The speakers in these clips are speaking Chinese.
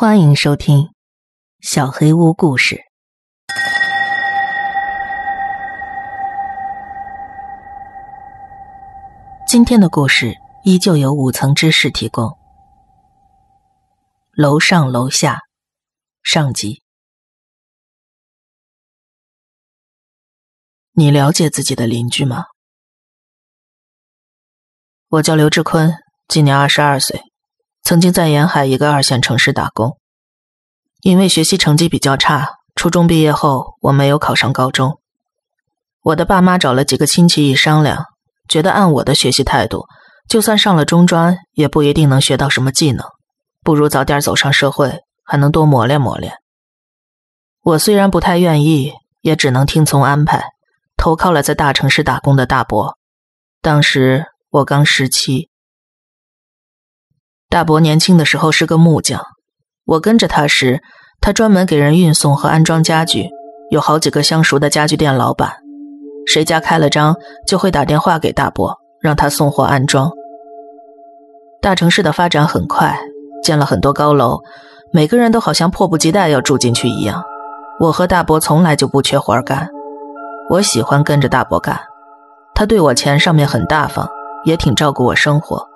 欢迎收听《小黑屋故事》。今天的故事依旧由五层知识提供。楼上楼下，上集。你了解自己的邻居吗？我叫刘志坤，今年二十二岁。曾经在沿海一个二线城市打工，因为学习成绩比较差，初中毕业后我没有考上高中。我的爸妈找了几个亲戚一商量，觉得按我的学习态度，就算上了中专，也不一定能学到什么技能，不如早点走上社会，还能多磨练磨练。我虽然不太愿意，也只能听从安排，投靠了在大城市打工的大伯。当时我刚十七。大伯年轻的时候是个木匠，我跟着他时，他专门给人运送和安装家具，有好几个相熟的家具店老板，谁家开了张，就会打电话给大伯，让他送货安装。大城市的发展很快，建了很多高楼，每个人都好像迫不及待要住进去一样。我和大伯从来就不缺活干，我喜欢跟着大伯干，他对我钱上面很大方，也挺照顾我生活。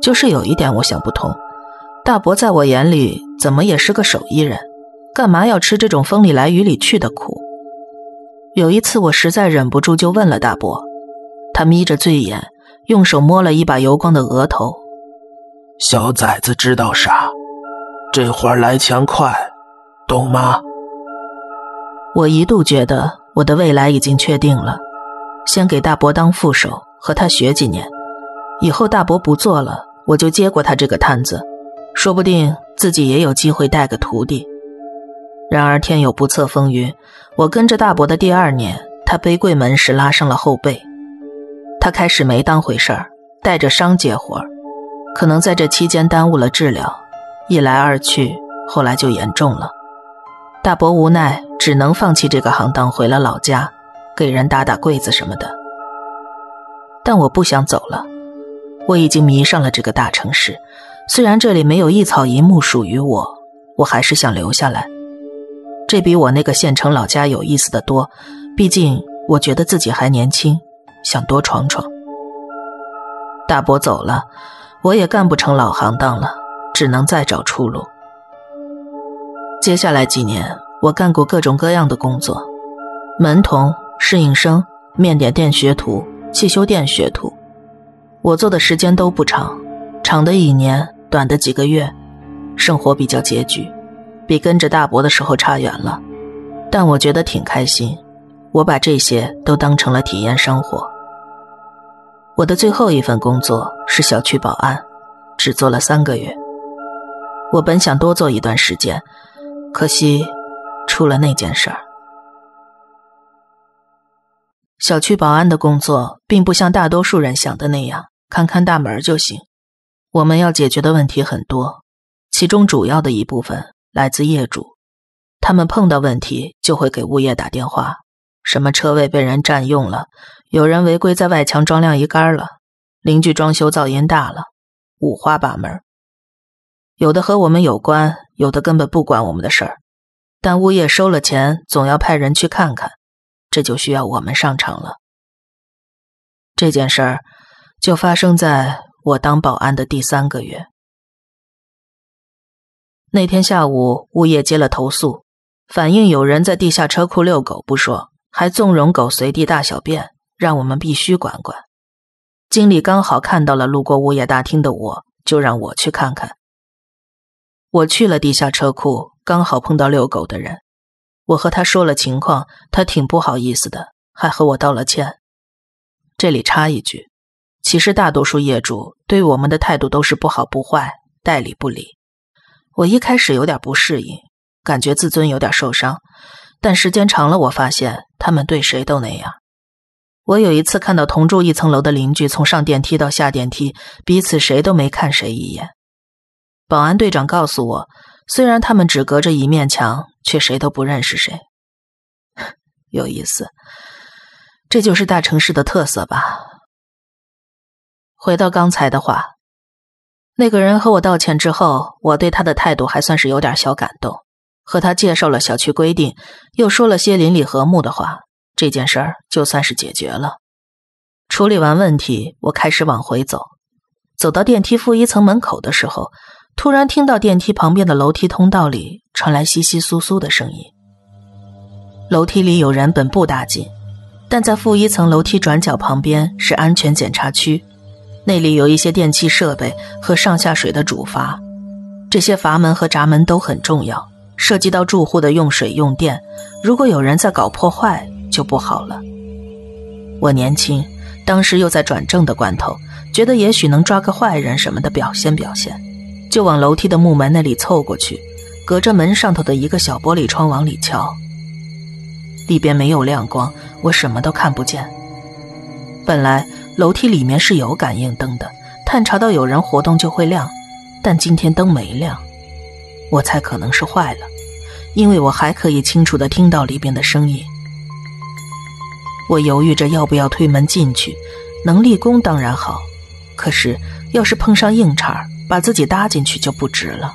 就是有一点我想不通，大伯在我眼里怎么也是个手艺人，干嘛要吃这种风里来雨里去的苦？有一次我实在忍不住就问了大伯，他眯着醉眼，用手摸了一把油光的额头。小崽子知道啥？这活来钱快，懂吗？我一度觉得我的未来已经确定了，先给大伯当副手，和他学几年，以后大伯不做了。我就接过他这个摊子，说不定自己也有机会带个徒弟。然而天有不测风云，我跟着大伯的第二年，他背柜门时拉伤了后背，他开始没当回事儿，带着伤接活儿，可能在这期间耽误了治疗，一来二去，后来就严重了。大伯无奈，只能放弃这个行当，回了老家，给人打打柜子什么的。但我不想走了。我已经迷上了这个大城市，虽然这里没有一草一木属于我，我还是想留下来。这比我那个县城老家有意思的多，毕竟我觉得自己还年轻，想多闯闯。大伯走了，我也干不成老行当了，只能再找出路。接下来几年，我干过各种各样的工作：门童、侍应生、面点店学徒、汽修店学徒。我做的时间都不长，长的一年，短的几个月，生活比较拮据，比跟着大伯的时候差远了。但我觉得挺开心，我把这些都当成了体验生活。我的最后一份工作是小区保安，只做了三个月。我本想多做一段时间，可惜出了那件事儿。小区保安的工作并不像大多数人想的那样，看看大门就行。我们要解决的问题很多，其中主要的一部分来自业主，他们碰到问题就会给物业打电话，什么车位被人占用了，有人违规在外墙装晾衣杆了，邻居装修噪音大了，五花八门。有的和我们有关，有的根本不管我们的事儿，但物业收了钱，总要派人去看看。这就需要我们上场了。这件事儿就发生在我当保安的第三个月。那天下午，物业接了投诉，反映有人在地下车库遛狗不说，还纵容狗随地大小便，让我们必须管管。经理刚好看到了路过物业大厅的我，就让我去看看。我去了地下车库，刚好碰到遛狗的人。我和他说了情况，他挺不好意思的，还和我道了歉。这里插一句，其实大多数业主对我们的态度都是不好不坏，代理不理。我一开始有点不适应，感觉自尊有点受伤，但时间长了，我发现他们对谁都那样。我有一次看到同住一层楼的邻居从上电梯到下电梯，彼此谁都没看谁一眼。保安队长告诉我。虽然他们只隔着一面墙，却谁都不认识谁。有意思，这就是大城市的特色吧。回到刚才的话，那个人和我道歉之后，我对他的态度还算是有点小感动，和他介绍了小区规定，又说了些邻里和睦的话，这件事儿就算是解决了。处理完问题，我开始往回走。走到电梯负一层门口的时候，突然听到电梯旁边的楼梯通道里传来窸窸窣窣的声音。楼梯里有人本不打紧，但在负一层楼梯转角旁边是安全检查区。那里有一些电气设备和上下水的主阀，这些阀门和闸门都很重要，涉及到住户的用水用电。如果有人在搞破坏，就不好了。我年轻，当时又在转正的关头，觉得也许能抓个坏人什么的表现表现，就往楼梯的木门那里凑过去，隔着门上头的一个小玻璃窗往里瞧。里边没有亮光，我什么都看不见。本来。楼梯里面是有感应灯的，探查到有人活动就会亮，但今天灯没亮，我猜可能是坏了，因为我还可以清楚的听到里边的声音。我犹豫着要不要推门进去，能立功当然好，可是要是碰上硬茬，把自己搭进去就不值了。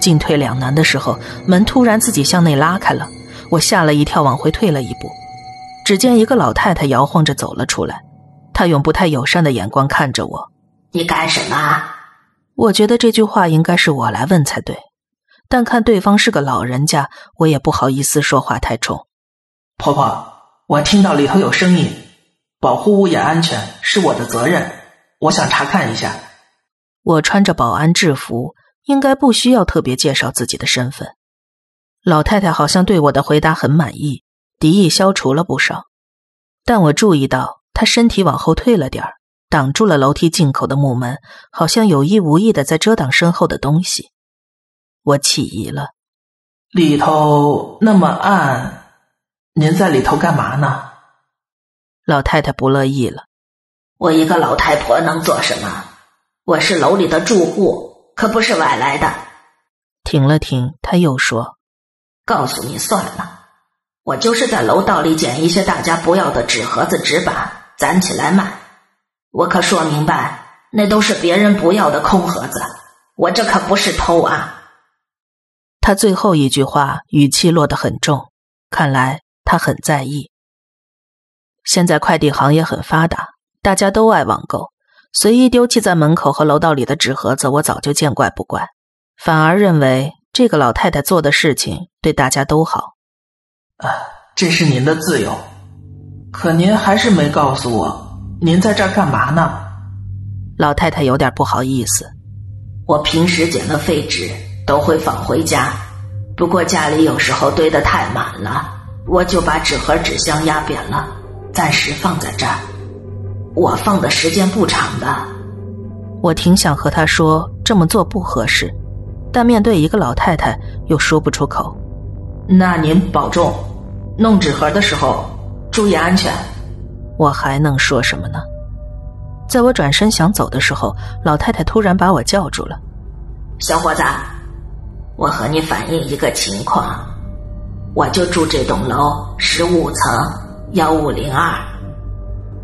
进退两难的时候，门突然自己向内拉开了，我吓了一跳，往回退了一步，只见一个老太太摇晃着走了出来。她用不太友善的眼光看着我：“你干什么？”我觉得这句话应该是我来问才对，但看对方是个老人家，我也不好意思说话太冲。婆婆，我听到里头有声音，保护物业安全是我的责任，我想查看一下。我穿着保安制服，应该不需要特别介绍自己的身份。老太太好像对我的回答很满意，敌意消除了不少，但我注意到。她身体往后退了点儿，挡住了楼梯进口的木门，好像有意无意的在遮挡身后的东西。我起疑了，里头那么暗，您在里头干嘛呢？老太太不乐意了。我一个老太婆能做什么？我是楼里的住户，可不是外来的。停了停，他又说：“告诉你算了，我就是在楼道里捡一些大家不要的纸盒子、纸板。”攒起来卖，我可说明白，那都是别人不要的空盒子，我这可不是偷啊。他最后一句话语气落得很重，看来他很在意。现在快递行业很发达，大家都爱网购，随意丢弃在门口和楼道里的纸盒子，我早就见怪不怪，反而认为这个老太太做的事情对大家都好。啊，这是您的自由。可您还是没告诉我，您在这儿干嘛呢？老太太有点不好意思。我平时捡的废纸都会放回家，不过家里有时候堆得太满了，我就把纸盒纸箱压扁了，暂时放在这儿。我放的时间不长的。我挺想和他说这么做不合适，但面对一个老太太又说不出口。那您保重，弄纸盒的时候。注意安全，我还能说什么呢？在我转身想走的时候，老太太突然把我叫住了：“小伙子，我和你反映一个情况，我就住这栋楼十五层幺五零二，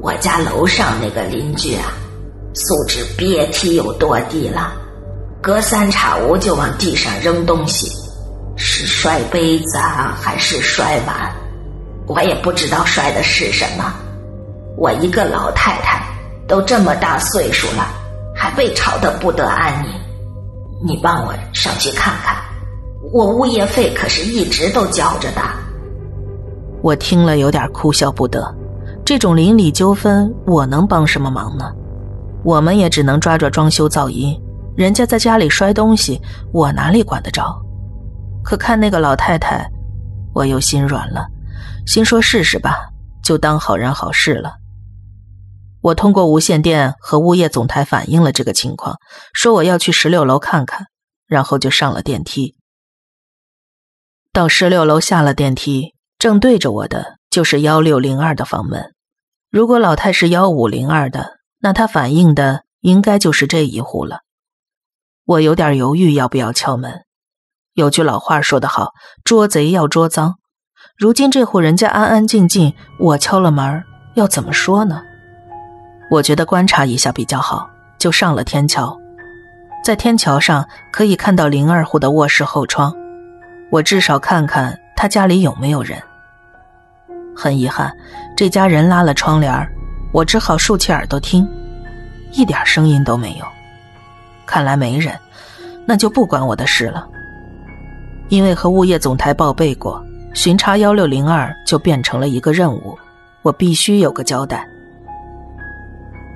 我家楼上那个邻居啊，素质别提有多低了，隔三差五就往地上扔东西，是摔杯子啊还是摔碗？”我也不知道摔的是什么，我一个老太太都这么大岁数了，还被吵得不得安宁。你帮我上去看看，我物业费可是一直都交着的。我听了有点哭笑不得，这种邻里纠纷我能帮什么忙呢？我们也只能抓抓装修噪音，人家在家里摔东西，我哪里管得着？可看那个老太太，我又心软了。心说试试吧，就当好人好事了。我通过无线电和物业总台反映了这个情况，说我要去十六楼看看，然后就上了电梯。到十六楼下了电梯，正对着我的就是幺六零二的房门。如果老太是幺五零二的，那她反映的应该就是这一户了。我有点犹豫要不要敲门。有句老话说得好，捉贼要捉赃。如今这户人家安安静静，我敲了门，要怎么说呢？我觉得观察一下比较好，就上了天桥。在天桥上可以看到零二户的卧室后窗，我至少看看他家里有没有人。很遗憾，这家人拉了窗帘我只好竖起耳朵听，一点声音都没有。看来没人，那就不关我的事了。因为和物业总台报备过，巡查幺六零二就变成了一个任务，我必须有个交代。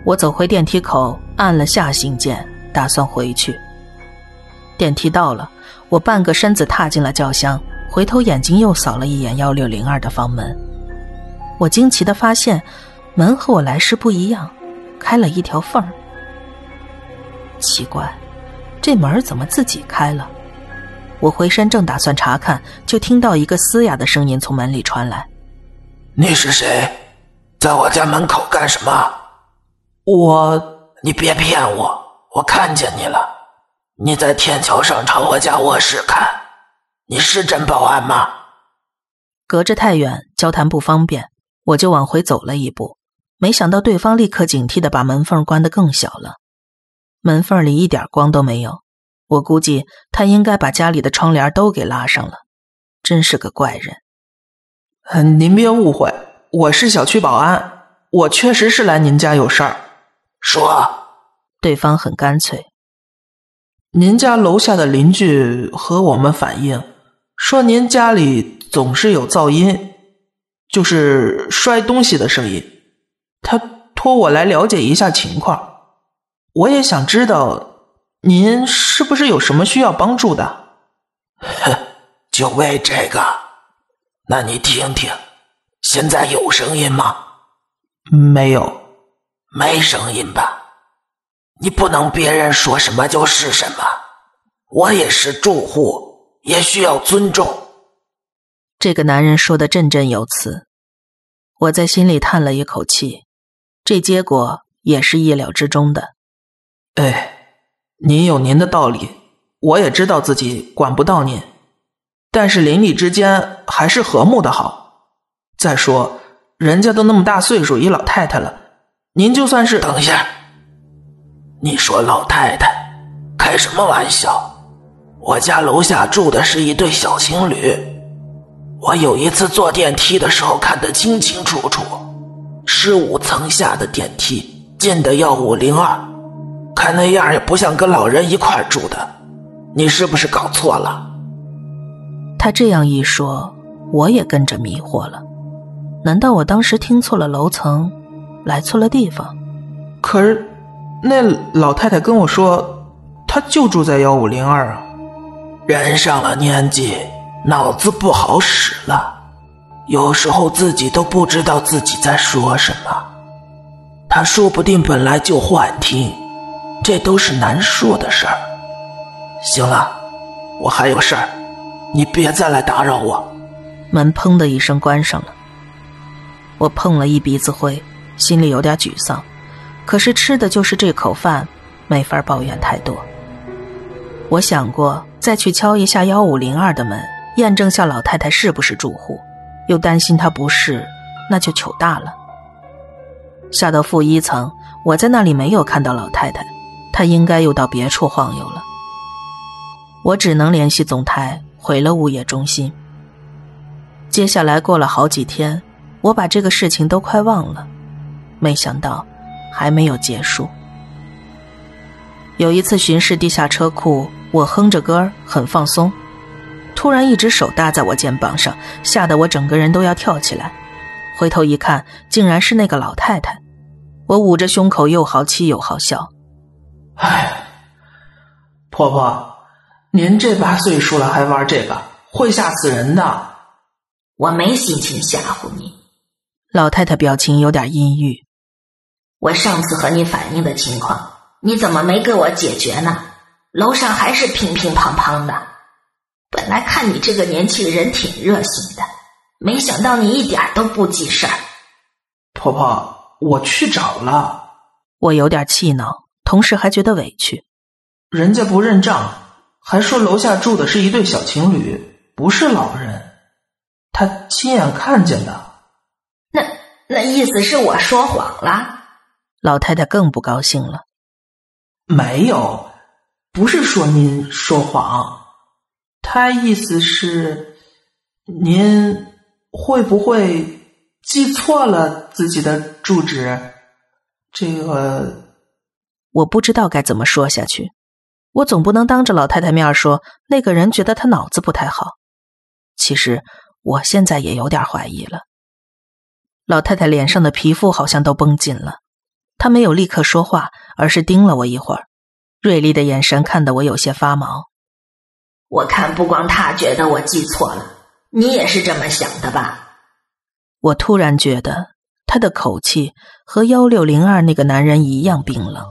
我走回电梯口，按了下行键。打算回去。电梯到了，我半个身子踏进了轿厢，回头眼睛又扫了一眼幺六零二的房门。我惊奇的发现，门和我来时不一样，开了一条缝儿。奇怪，这门怎么自己开了？我回身正打算查看，就听到一个嘶哑的声音从门里传来：“你是谁？在我家门口干什么？”我……你别骗我！我看见你了，你在天桥上朝我家卧室看，你是真保安吗？隔着太远，交谈不方便，我就往回走了一步。没想到对方立刻警惕的把门缝关得更小了，门缝里一点光都没有。我估计他应该把家里的窗帘都给拉上了，真是个怪人。嗯，您别误会，我是小区保安，我确实是来您家有事儿。说。对方很干脆。您家楼下的邻居和我们反映说，您家里总是有噪音，就是摔东西的声音。他托我来了解一下情况。我也想知道，您是不是有什么需要帮助的？哼，就为这个？那你听听，现在有声音吗？没有，没声音吧？你不能别人说什么就是什么，我也是住户，也需要尊重。这个男人说的振振有词，我在心里叹了一口气，这结果也是意料之中的。哎，您有您的道理，我也知道自己管不到您，但是邻里之间还是和睦的好。再说，人家都那么大岁数，一老太太了，您就算是……等一下。你说老太太，开什么玩笑？我家楼下住的是一对小情侣，我有一次坐电梯的时候看得清清楚楚，十五层下的电梯进的幺五零二，看那样也不像跟老人一块住的，你是不是搞错了？他这样一说，我也跟着迷惑了，难道我当时听错了楼层，来错了地方？可是。那老太太跟我说，她就住在幺五零二啊。人上了年纪，脑子不好使了，有时候自己都不知道自己在说什么。他说不定本来就幻听，这都是难说的事儿。行了，我还有事儿，你别再来打扰我。门砰的一声关上了，我碰了一鼻子灰，心里有点沮丧。可是吃的就是这口饭，没法抱怨太多。我想过再去敲一下幺五零二的门，验证下老太太是不是住户，又担心她不是，那就糗大了。下到负一层，我在那里没有看到老太太，她应该又到别处晃悠了。我只能联系总台，回了物业中心。接下来过了好几天，我把这个事情都快忘了，没想到。还没有结束。有一次巡视地下车库，我哼着歌很放松，突然一只手搭在我肩膀上，吓得我整个人都要跳起来。回头一看，竟然是那个老太太。我捂着胸口，又好气又好笑。唉，婆婆，您这把岁数了还玩这个，会吓死人的。我没心情吓唬你。老太太表情有点阴郁。我上次和你反映的情况，你怎么没给我解决呢？楼上还是乒乒乓乓的。本来看你这个年轻人挺热心的，没想到你一点都不记事儿。婆婆，我去找了。我有点气恼，同时还觉得委屈。人家不认账，还说楼下住的是一对小情侣，不是老人。他亲眼看见的。那那意思是我说谎了？老太太更不高兴了。没有，不是说您说谎，他意思是您会不会记错了自己的住址？这个我不知道该怎么说下去。我总不能当着老太太面说那个人觉得他脑子不太好。其实我现在也有点怀疑了。老太太脸上的皮肤好像都绷紧了，她没有立刻说话，而是盯了我一会儿，锐利的眼神看得我有些发毛。我看不光他觉得我记错了，你也是这么想的吧？我突然觉得他的口气和幺六零二那个男人一样冰冷。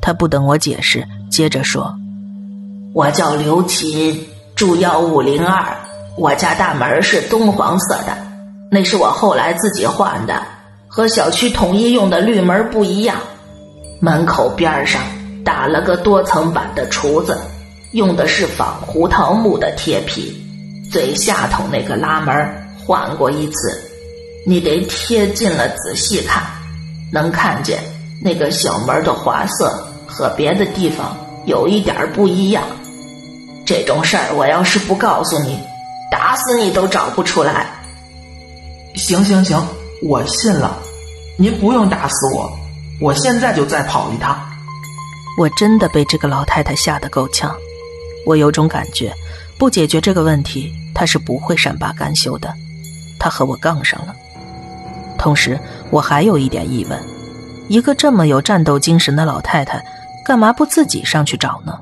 他不等我解释，接着说：“我叫刘琴，住幺五零二，我家大门是棕黄色的，那是我后来自己换的，和小区统一用的绿门不一样。门口边上打了个多层板的橱子，用的是仿胡桃木的铁皮，最下头那个拉门换过一次，你得贴近了仔细看，能看见那个小门的花色。”和别的地方有一点不一样，这种事儿我要是不告诉你，打死你都找不出来。行行行，我信了，您不用打死我，我现在就再跑一趟。我真的被这个老太太吓得够呛，我有种感觉，不解决这个问题，他是不会善罢甘休的。他和我杠上了，同时我还有一点疑问：一个这么有战斗精神的老太太。干嘛不自己上去找呢？